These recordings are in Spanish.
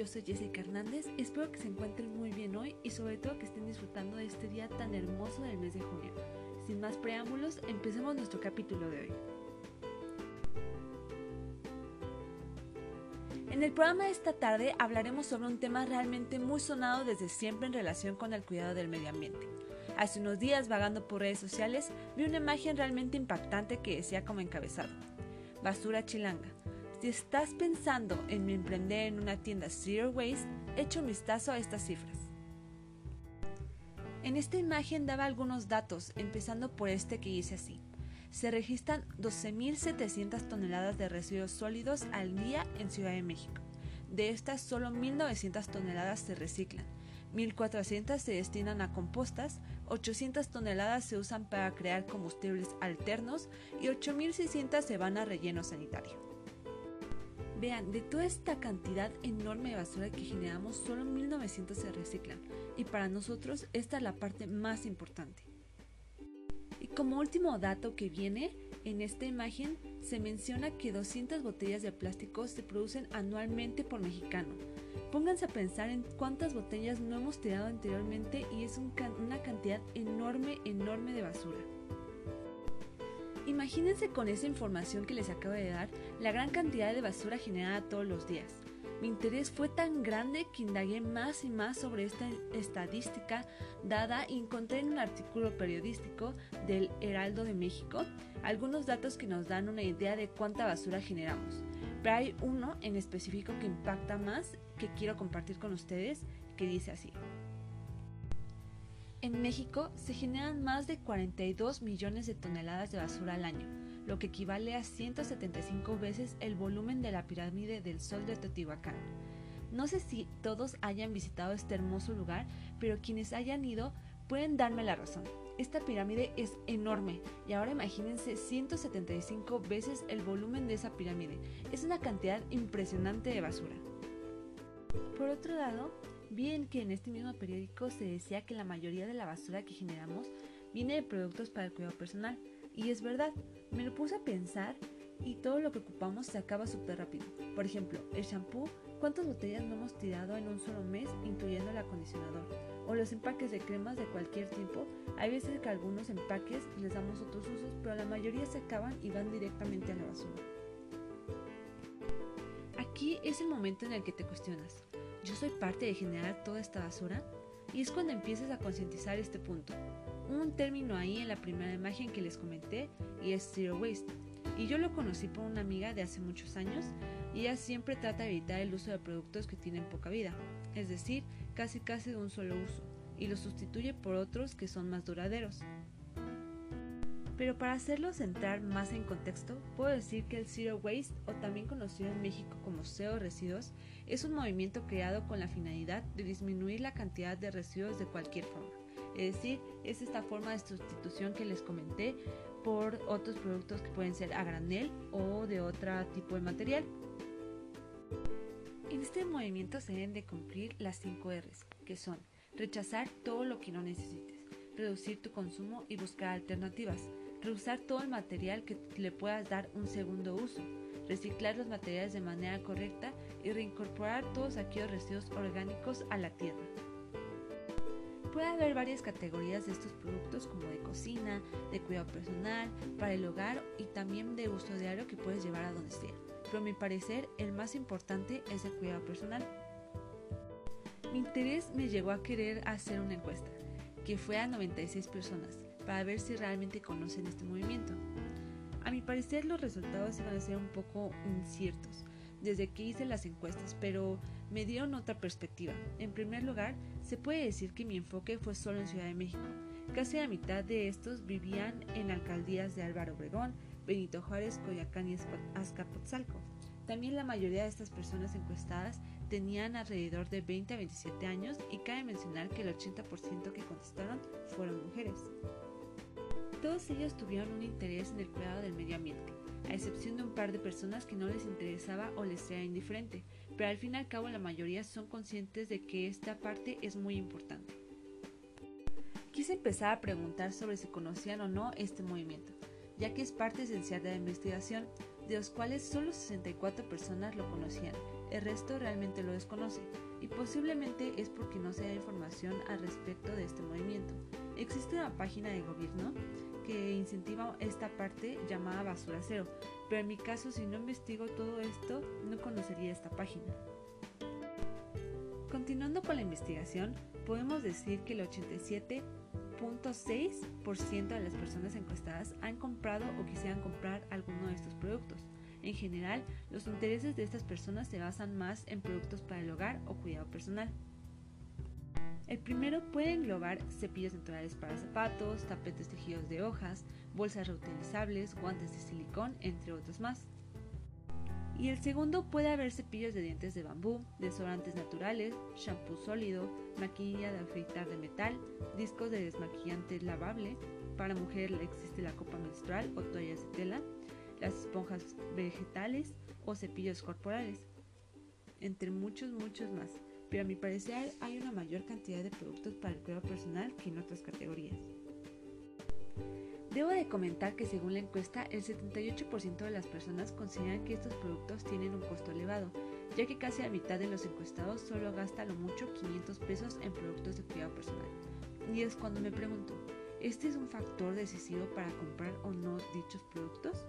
yo soy Jessica Hernández, espero que se encuentren muy bien hoy y sobre todo que estén disfrutando de este día tan hermoso del mes de junio. Sin más preámbulos, empecemos nuestro capítulo de hoy. En el programa de esta tarde hablaremos sobre un tema realmente muy sonado desde siempre en relación con el cuidado del medio ambiente. Hace unos días, vagando por redes sociales, vi una imagen realmente impactante que decía como encabezado, basura chilanga, si estás pensando en emprender en una tienda Zero Waste, echa un vistazo a estas cifras. En esta imagen daba algunos datos, empezando por este que dice así. Se registran 12.700 toneladas de residuos sólidos al día en Ciudad de México. De estas, solo 1.900 toneladas se reciclan, 1.400 se destinan a compostas, 800 toneladas se usan para crear combustibles alternos y 8.600 se van a relleno sanitario. Vean, de toda esta cantidad enorme de basura que generamos, solo 1900 se reciclan. Y para nosotros esta es la parte más importante. Y como último dato que viene, en esta imagen se menciona que 200 botellas de plástico se producen anualmente por mexicano. Pónganse a pensar en cuántas botellas no hemos tirado anteriormente y es una cantidad enorme, enorme de basura. Imagínense con esa información que les acabo de dar la gran cantidad de basura generada todos los días. Mi interés fue tan grande que indagué más y más sobre esta estadística dada y encontré en un artículo periodístico del Heraldo de México algunos datos que nos dan una idea de cuánta basura generamos. Pero hay uno en específico que impacta más que quiero compartir con ustedes que dice así. En México se generan más de 42 millones de toneladas de basura al año, lo que equivale a 175 veces el volumen de la pirámide del Sol de Teotihuacán. No sé si todos hayan visitado este hermoso lugar, pero quienes hayan ido pueden darme la razón. Esta pirámide es enorme y ahora imagínense 175 veces el volumen de esa pirámide. Es una cantidad impresionante de basura. Por otro lado, Bien que en este mismo periódico se decía que la mayoría de la basura que generamos viene de productos para el cuidado personal. Y es verdad, me lo puse a pensar y todo lo que ocupamos se acaba súper rápido. Por ejemplo, el shampoo, ¿cuántas botellas no hemos tirado en un solo mes, incluyendo el acondicionador? O los empaques de cremas de cualquier tipo. Hay veces que algunos empaques les damos otros usos, pero la mayoría se acaban y van directamente a la basura. Aquí es el momento en el que te cuestionas. ¿Yo soy parte de generar toda esta basura? Y es cuando empiezas a concientizar este punto. Un término ahí en la primera imagen que les comenté y es Zero Waste. Y yo lo conocí por una amiga de hace muchos años y ella siempre trata de evitar el uso de productos que tienen poca vida, es decir, casi casi de un solo uso, y los sustituye por otros que son más duraderos. Pero para hacerlos entrar más en contexto, puedo decir que el Zero Waste, o también conocido en México como Cero Residuos, es un movimiento creado con la finalidad de disminuir la cantidad de residuos de cualquier forma. Es decir, es esta forma de sustitución que les comenté por otros productos que pueden ser a granel o de otro tipo de material. En este movimiento se deben de cumplir las 5 R's, que son rechazar todo lo que no necesites, reducir tu consumo y buscar alternativas, reusar todo el material que le puedas dar un segundo uso, reciclar los materiales de manera correcta y reincorporar todos aquellos residuos orgánicos a la tierra. Puede haber varias categorías de estos productos como de cocina, de cuidado personal, para el hogar y también de uso diario que puedes llevar a donde sea. Pero a mi parecer el más importante es el cuidado personal. Mi interés me llevó a querer hacer una encuesta, que fue a 96 personas, para ver si realmente conocen este movimiento. A mi parecer los resultados iban a ser un poco inciertos desde que hice las encuestas, pero me dieron otra perspectiva. En primer lugar, se puede decir que mi enfoque fue solo en Ciudad de México. Casi la mitad de estos vivían en alcaldías de Álvaro Obregón, Benito Juárez, Coyacán y Azcapotzalco. También la mayoría de estas personas encuestadas tenían alrededor de 20 a 27 años y cabe mencionar que el 80% que contestaron fueron mujeres. Todos ellos tuvieron un interés en el cuidado del medio ambiente, a excepción de un par de personas que no les interesaba o les sea indiferente, pero al fin y al cabo la mayoría son conscientes de que esta parte es muy importante. Quise empezar a preguntar sobre si conocían o no este movimiento, ya que es parte esencial de la investigación, de los cuales solo 64 personas lo conocían, el resto realmente lo desconoce y posiblemente es porque no se da información al respecto de este movimiento. Existe una página de gobierno que incentiva esta parte llamada Basura Cero, pero en mi caso si no investigo todo esto no conocería esta página. Continuando con la investigación, podemos decir que el 87.6% de las personas encuestadas han comprado o quisieran comprar alguno de estos productos. En general, los intereses de estas personas se basan más en productos para el hogar o cuidado personal. El primero puede englobar cepillos naturales para zapatos, tapetes tejidos de hojas, bolsas reutilizables, guantes de silicón, entre otros más. Y el segundo puede haber cepillos de dientes de bambú, desodorantes naturales, shampoo sólido, maquinilla de afeitar de metal, discos de desmaquillante lavable, para mujer existe la copa menstrual o toallas de tela, las esponjas vegetales o cepillos corporales, entre muchos, muchos más. Pero a mi parecer hay una mayor cantidad de productos para el cuidado personal que en otras categorías. Debo de comentar que según la encuesta, el 78% de las personas consideran que estos productos tienen un costo elevado, ya que casi la mitad de los encuestados solo gasta lo mucho 500 pesos en productos de cuidado personal. Y es cuando me pregunto, ¿este es un factor decisivo para comprar o no dichos productos?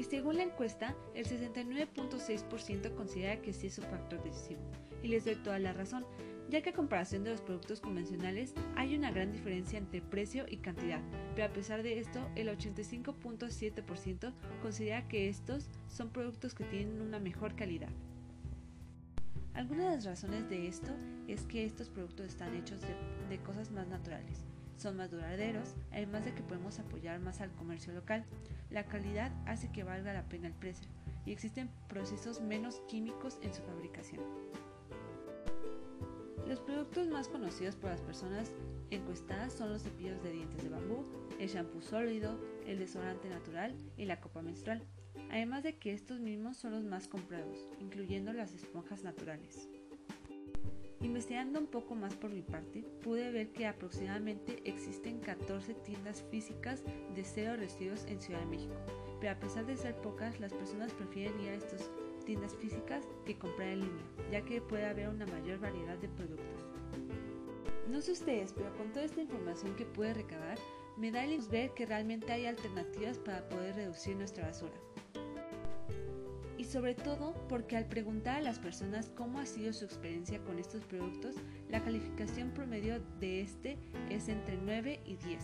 Y según la encuesta, el 69.6% considera que sí es un factor decisivo. Y les doy toda la razón, ya que a comparación de los productos convencionales hay una gran diferencia entre precio y cantidad, pero a pesar de esto, el 85.7% considera que estos son productos que tienen una mejor calidad. Algunas de las razones de esto es que estos productos están hechos de, de cosas más naturales, son más duraderos, además de que podemos apoyar más al comercio local. La calidad hace que valga la pena el precio y existen procesos menos químicos en su fabricación. Los productos más conocidos por las personas encuestadas son los cepillos de dientes de bambú, el shampoo sólido, el desodorante natural y la copa menstrual, además de que estos mismos son los más comprados, incluyendo las esponjas naturales. Investigando un poco más por mi parte, pude ver que aproximadamente existen 14 tiendas físicas de cero residuos en Ciudad de México, pero a pesar de ser pocas, las personas prefieren ir a estas tiendas físicas que comprar en línea, ya que puede haber una mayor variedad de productos. No sé ustedes, pero con toda esta información que pude recabar, me da el ver que realmente hay alternativas para poder reducir nuestra basura sobre todo porque al preguntar a las personas cómo ha sido su experiencia con estos productos, la calificación promedio de este es entre 9 y 10,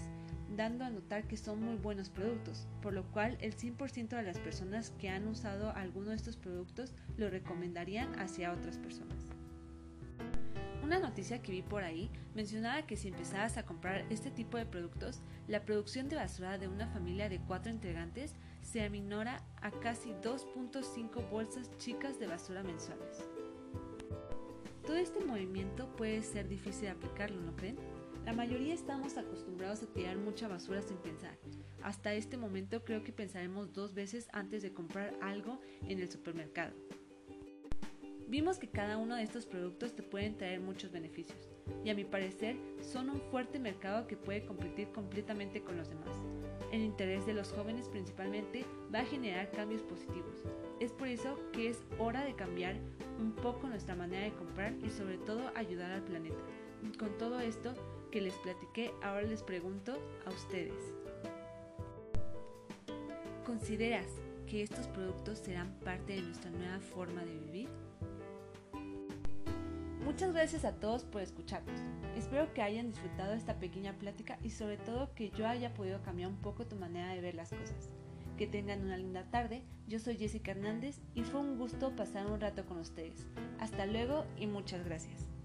dando a notar que son muy buenos productos, por lo cual el 100% de las personas que han usado alguno de estos productos lo recomendarían hacia otras personas. Una noticia que vi por ahí mencionaba que si empezabas a comprar este tipo de productos, la producción de basura de una familia de cuatro integrantes se aminora a casi 2.5 bolsas chicas de basura mensuales. Todo este movimiento puede ser difícil de aplicarlo, ¿no creen? La mayoría estamos acostumbrados a tirar mucha basura sin pensar. Hasta este momento creo que pensaremos dos veces antes de comprar algo en el supermercado. Vimos que cada uno de estos productos te pueden traer muchos beneficios y a mi parecer son un fuerte mercado que puede competir completamente con los demás. El interés de los jóvenes principalmente va a generar cambios positivos. Es por eso que es hora de cambiar un poco nuestra manera de comprar y sobre todo ayudar al planeta. Con todo esto que les platiqué, ahora les pregunto a ustedes. ¿Consideras que estos productos serán parte de nuestra nueva forma de vivir? Muchas gracias a todos por escucharnos. Espero que hayan disfrutado esta pequeña plática y sobre todo que yo haya podido cambiar un poco tu manera de ver las cosas. Que tengan una linda tarde. Yo soy Jessica Hernández y fue un gusto pasar un rato con ustedes. Hasta luego y muchas gracias.